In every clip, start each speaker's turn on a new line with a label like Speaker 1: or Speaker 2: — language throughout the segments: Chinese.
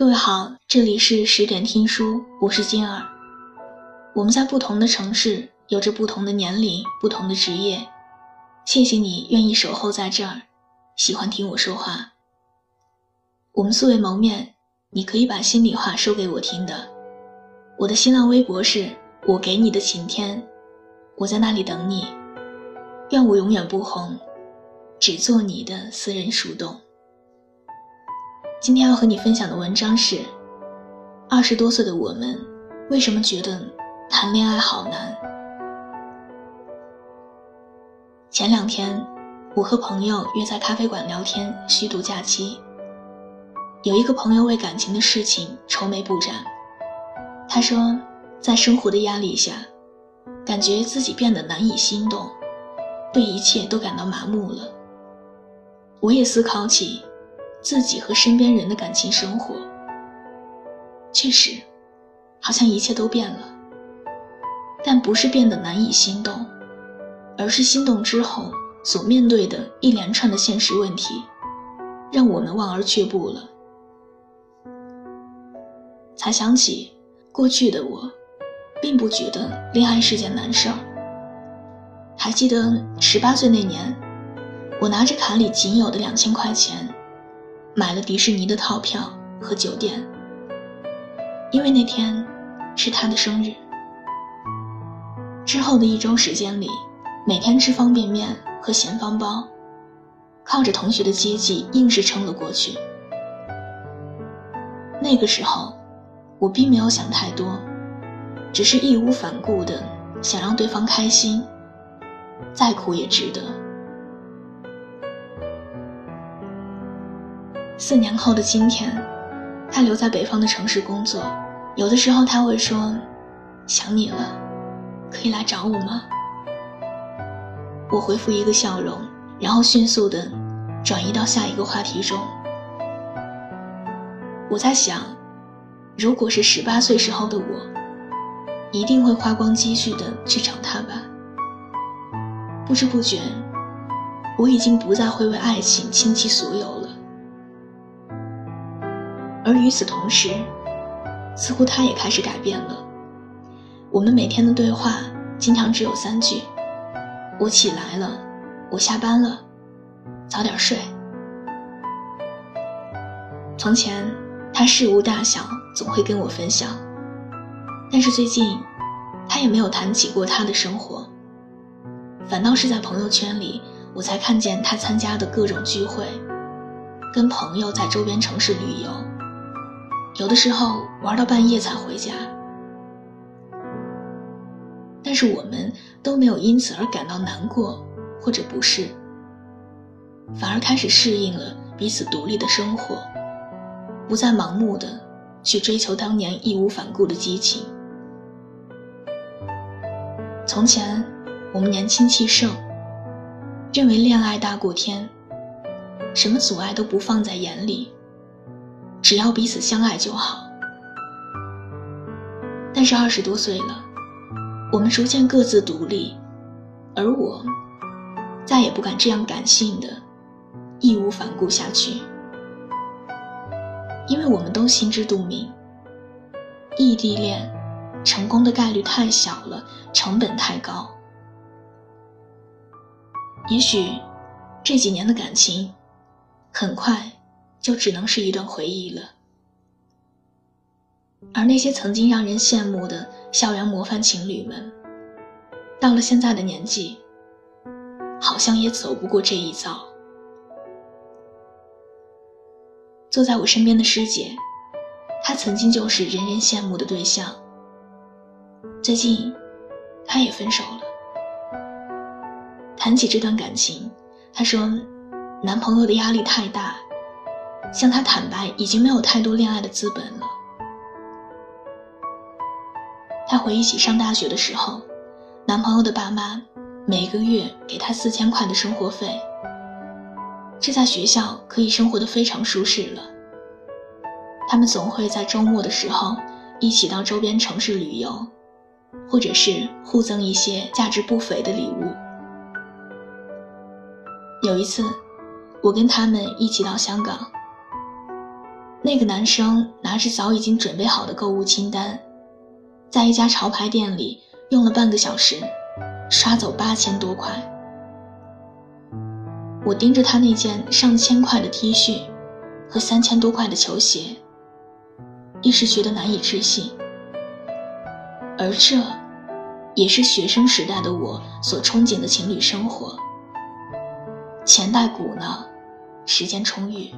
Speaker 1: 各位好，这里是十点听书，我是金儿。我们在不同的城市，有着不同的年龄、不同的职业。谢谢你愿意守候在这儿，喜欢听我说话。我们素未谋面，你可以把心里话说给我听的。我的新浪微博是我给你的晴天，我在那里等你。愿我永远不红，只做你的私人树洞。今天要和你分享的文章是：二十多岁的我们，为什么觉得谈恋爱好难？前两天，我和朋友约在咖啡馆聊天，虚度假期。有一个朋友为感情的事情愁眉不展，他说，在生活的压力下，感觉自己变得难以心动，对一切都感到麻木了。我也思考起。自己和身边人的感情生活，确实，好像一切都变了。但不是变得难以心动，而是心动之后所面对的一连串的现实问题，让我们望而却步了。才想起，过去的我，并不觉得恋爱是件难事儿。还记得十八岁那年，我拿着卡里仅有的两千块钱。买了迪士尼的套票和酒店，因为那天是他的生日。之后的一周时间里，每天吃方便面和咸方包，靠着同学的接济硬是撑了过去。那个时候，我并没有想太多，只是义无反顾的想让对方开心，再苦也值得。四年后的今天，他留在北方的城市工作。有的时候他会说：“想你了，可以来找我吗？”我回复一个笑容，然后迅速的转移到下一个话题中。我在想，如果是十八岁时候的我，一定会花光积蓄的去找他吧。不知不觉，我已经不再会为爱情倾其所有了。而与此同时，似乎他也开始改变了。我们每天的对话经常只有三句：“我起来了，我下班了，早点睡。”从前，他事无大小总会跟我分享，但是最近，他也没有谈起过他的生活，反倒是在朋友圈里，我才看见他参加的各种聚会，跟朋友在周边城市旅游。有的时候玩到半夜才回家，但是我们都没有因此而感到难过或者不适，反而开始适应了彼此独立的生活，不再盲目的去追求当年义无反顾的激情。从前我们年轻气盛，认为恋爱大过天，什么阻碍都不放在眼里。只要彼此相爱就好。但是二十多岁了，我们逐渐各自独立，而我再也不敢这样感性的义无反顾下去，因为我们都心知肚明，异地恋成功的概率太小了，成本太高。也许这几年的感情很快。就只能是一段回忆了。而那些曾经让人羡慕的校园模范情侣们，到了现在的年纪，好像也走不过这一遭。坐在我身边的师姐，她曾经就是人人羡慕的对象。最近，她也分手了。谈起这段感情，她说，男朋友的压力太大。向他坦白，已经没有太多恋爱的资本了。她回忆起上大学的时候，男朋友的爸妈每个月给她四千块的生活费，这在学校可以生活的非常舒适了。他们总会在周末的时候一起到周边城市旅游，或者是互赠一些价值不菲的礼物。有一次，我跟他们一起到香港。那个男生拿着早已经准备好的购物清单，在一家潮牌店里用了半个小时，刷走八千多块。我盯着他那件上千块的 T 恤和三千多块的球鞋，一时觉得难以置信。而这，也是学生时代的我所憧憬的情侣生活：钱袋鼓囊，时间充裕。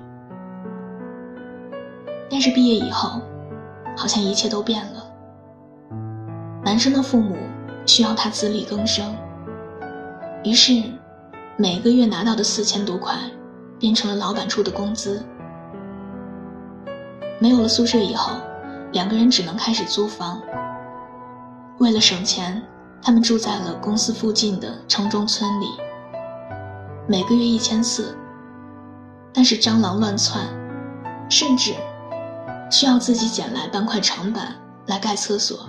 Speaker 1: 但是毕业以后，好像一切都变了。男生的父母需要他自力更生，于是每个月拿到的四千多块，变成了老板出的工资。没有了宿舍以后，两个人只能开始租房。为了省钱，他们住在了公司附近的城中村里，每个月一千四。但是蟑螂乱窜，甚至。需要自己捡来半块长板来盖厕所，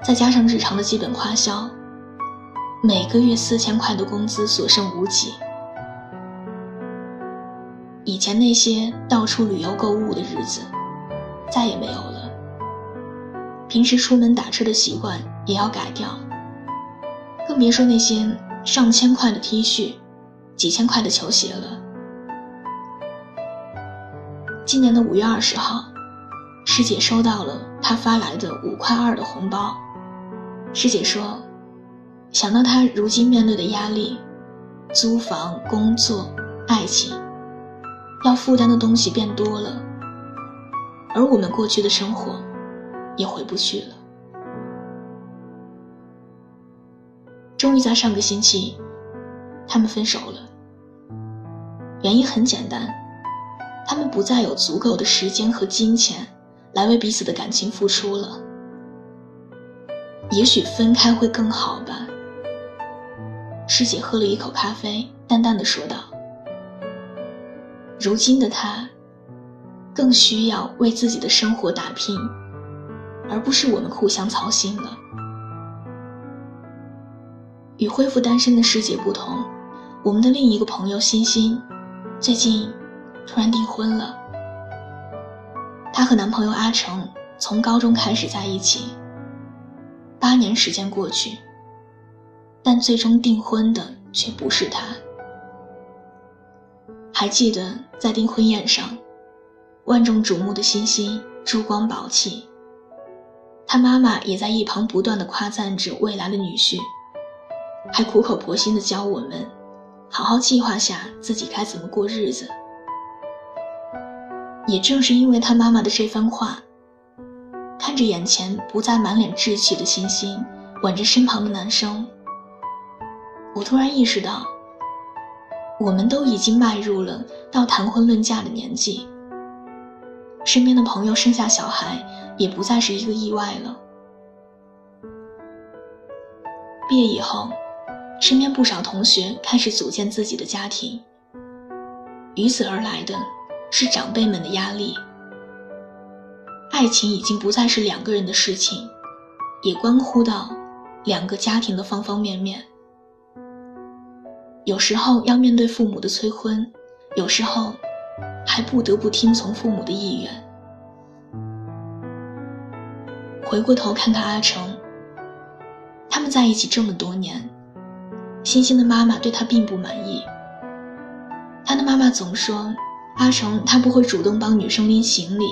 Speaker 1: 再加上日常的基本花销，每个月四千块的工资所剩无几。以前那些到处旅游购物的日子再也没有了，平时出门打车的习惯也要改掉，更别说那些上千块的 T 恤、几千块的球鞋了。今年的五月二十号，师姐收到了他发来的五块二的红包。师姐说：“想到他如今面对的压力，租房、工作、爱情，要负担的东西变多了，而我们过去的生活也回不去了。”终于在上个星期，他们分手了。原因很简单。他们不再有足够的时间和金钱来为彼此的感情付出了。也许分开会更好吧。师姐喝了一口咖啡，淡淡的说道：“如今的他，更需要为自己的生活打拼，而不是我们互相操心了。”与恢复单身的师姐不同，我们的另一个朋友欣欣，最近。突然订婚了。她和男朋友阿成从高中开始在一起，八年时间过去，但最终订婚的却不是他。还记得在订婚宴上，万众瞩目的欣欣珠光宝气，她妈妈也在一旁不断的夸赞着未来的女婿，还苦口婆心的教我们，好好计划下自己该怎么过日子。也正是因为他妈妈的这番话，看着眼前不再满脸稚气的欣欣，挽着身旁的男生，我突然意识到，我们都已经迈入了到谈婚论嫁的年纪。身边的朋友生下小孩，也不再是一个意外了。毕业以后，身边不少同学开始组建自己的家庭，与此而来的。是长辈们的压力。爱情已经不再是两个人的事情，也关乎到两个家庭的方方面面。有时候要面对父母的催婚，有时候还不得不听从父母的意愿。回过头看看阿成，他们在一起这么多年，欣欣的妈妈对他并不满意。他的妈妈总说。阿成他不会主动帮女生拎行李，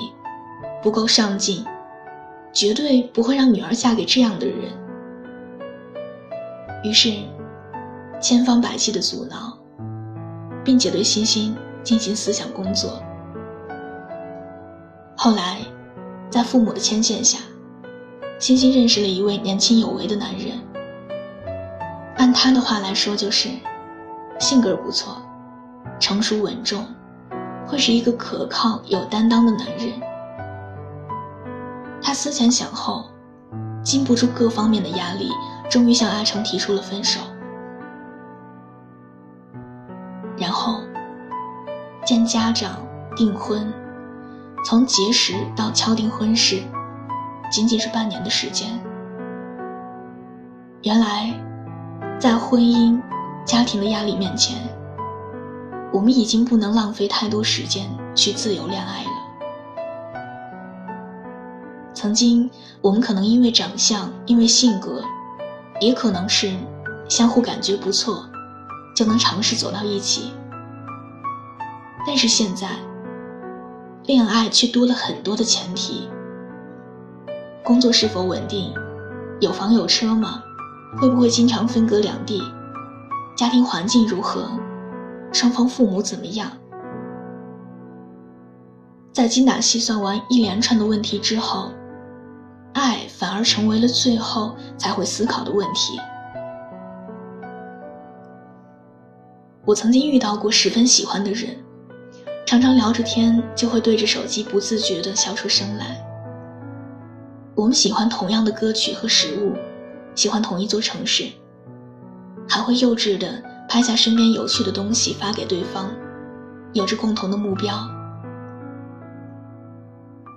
Speaker 1: 不够上进，绝对不会让女儿嫁给这样的人。于是，千方百计的阻挠，并且对欣欣进行思想工作。后来，在父母的牵线下，欣欣认识了一位年轻有为的男人。按他的话来说，就是性格不错，成熟稳重。会是一个可靠、有担当的男人。他思前想后，经不住各方面的压力，终于向阿成提出了分手。然后，见家长、订婚，从结识到敲定婚事，仅仅是半年的时间。原来，在婚姻、家庭的压力面前，我们已经不能浪费太多时间去自由恋爱了。曾经，我们可能因为长相，因为性格，也可能是相互感觉不错，就能尝试走到一起。但是现在，恋爱却多了很多的前提：工作是否稳定，有房有车吗？会不会经常分隔两地？家庭环境如何？双方父母怎么样？在精打细算完一连串的问题之后，爱反而成为了最后才会思考的问题。我曾经遇到过十分喜欢的人，常常聊着天就会对着手机不自觉地笑出声来。我们喜欢同样的歌曲和食物，喜欢同一座城市，还会幼稚地。拍下身边有趣的东西发给对方，有着共同的目标，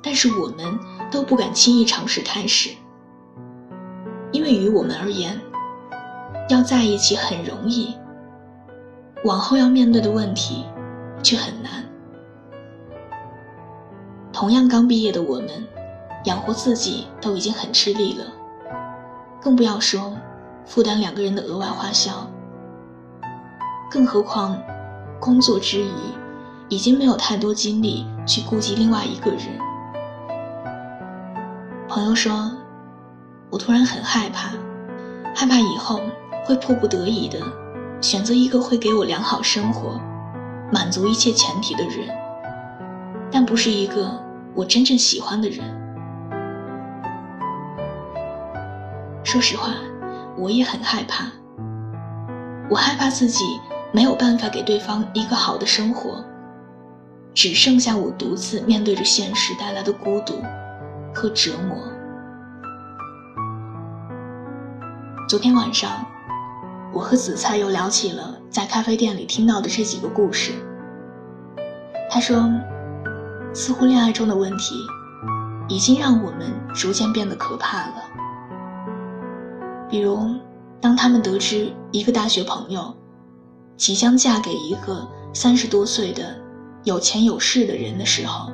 Speaker 1: 但是我们都不敢轻易尝试开始，因为于我们而言，要在一起很容易，往后要面对的问题却很难。同样刚毕业的我们，养活自己都已经很吃力了，更不要说负担两个人的额外花销。更何况，工作之余，已经没有太多精力去顾及另外一个人。朋友说：“我突然很害怕，害怕以后会迫不得已的选择一个会给我良好生活、满足一切前提的人，但不是一个我真正喜欢的人。”说实话，我也很害怕，我害怕自己。没有办法给对方一个好的生活，只剩下我独自面对着现实带来的孤独和折磨。昨天晚上，我和紫菜又聊起了在咖啡店里听到的这几个故事。他说，似乎恋爱中的问题，已经让我们逐渐变得可怕了。比如，当他们得知一个大学朋友。即将嫁给一个三十多岁的有钱有势的人的时候，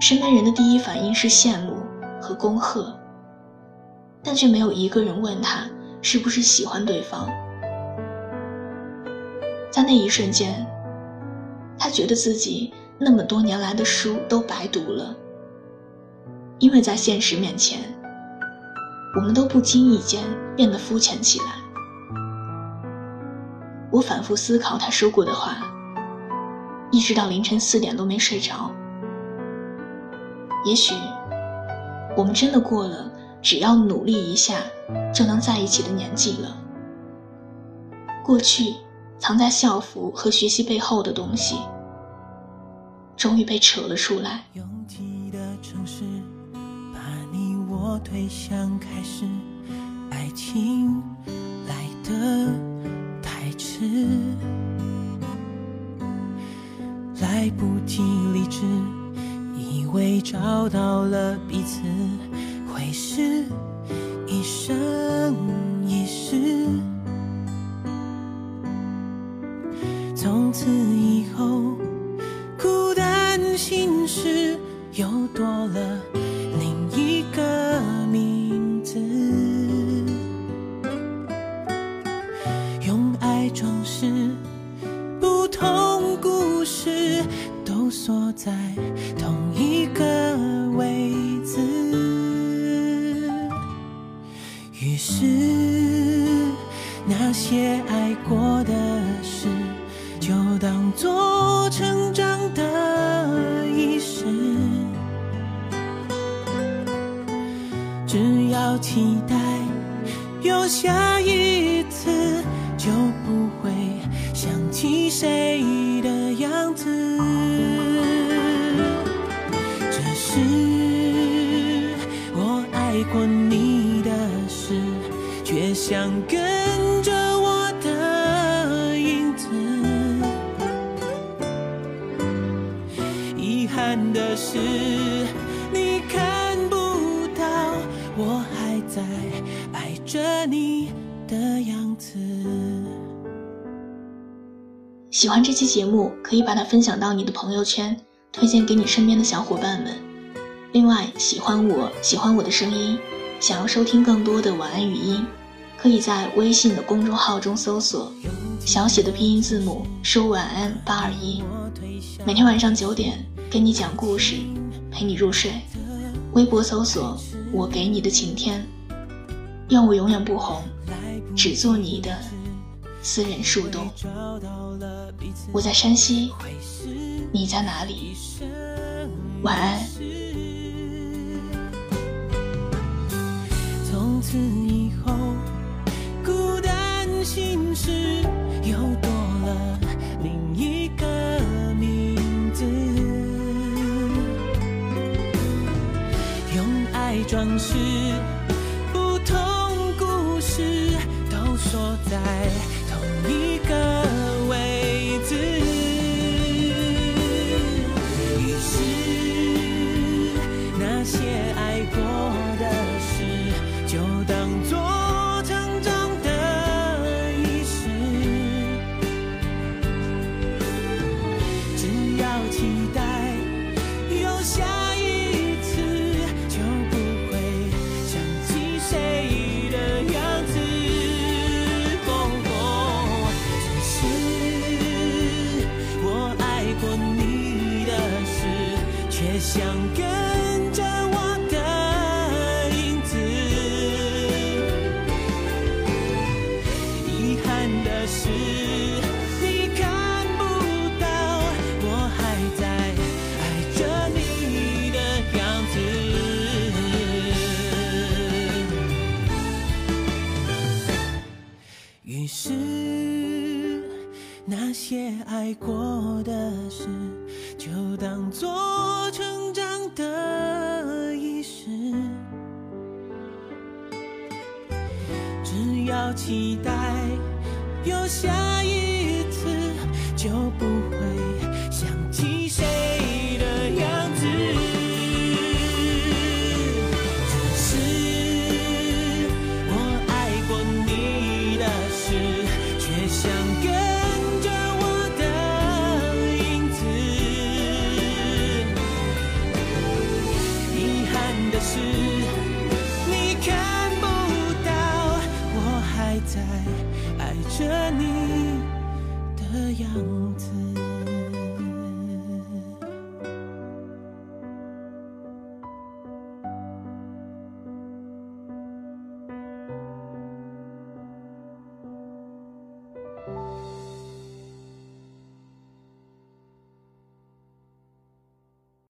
Speaker 1: 身边人的第一反应是羡慕和恭贺，但却没有一个人问他是不是喜欢对方。在那一瞬间，他觉得自己那么多年来的书都白读了，因为在现实面前，我们都不经意间变得肤浅起来。我反复思考他说过的话，一直到凌晨四点都没睡着。也许，我们真的过了只要努力一下就能在一起的年纪了。过去藏在校服和学习背后的东西，终于被扯了出来。拥挤的城市，把你我推向开始，爱情来的。来不及理智，以为找到了彼此，会是一生。却想跟着我的影子。遗憾的是，你看不到我还在爱着你的样子。喜欢这期节目，可以把它分享到你的朋友圈，推荐给你身边的小伙伴们。另外，喜欢我喜欢我的声音，想要收听更多的晚安语音，可以在微信的公众号中搜索小写的拼音字母说晚安八二一，每天晚上九点跟你讲故事，陪你入睡。微博搜索我给你的晴天，愿我永远不红，只做你的私人树洞。我在山西，你在哪里？晚安。
Speaker 2: 从此以后，心事又多了另一个名字。用爱装饰于是那些爱过的事，就当做成长。的仪式，只要期待有下一次，就不。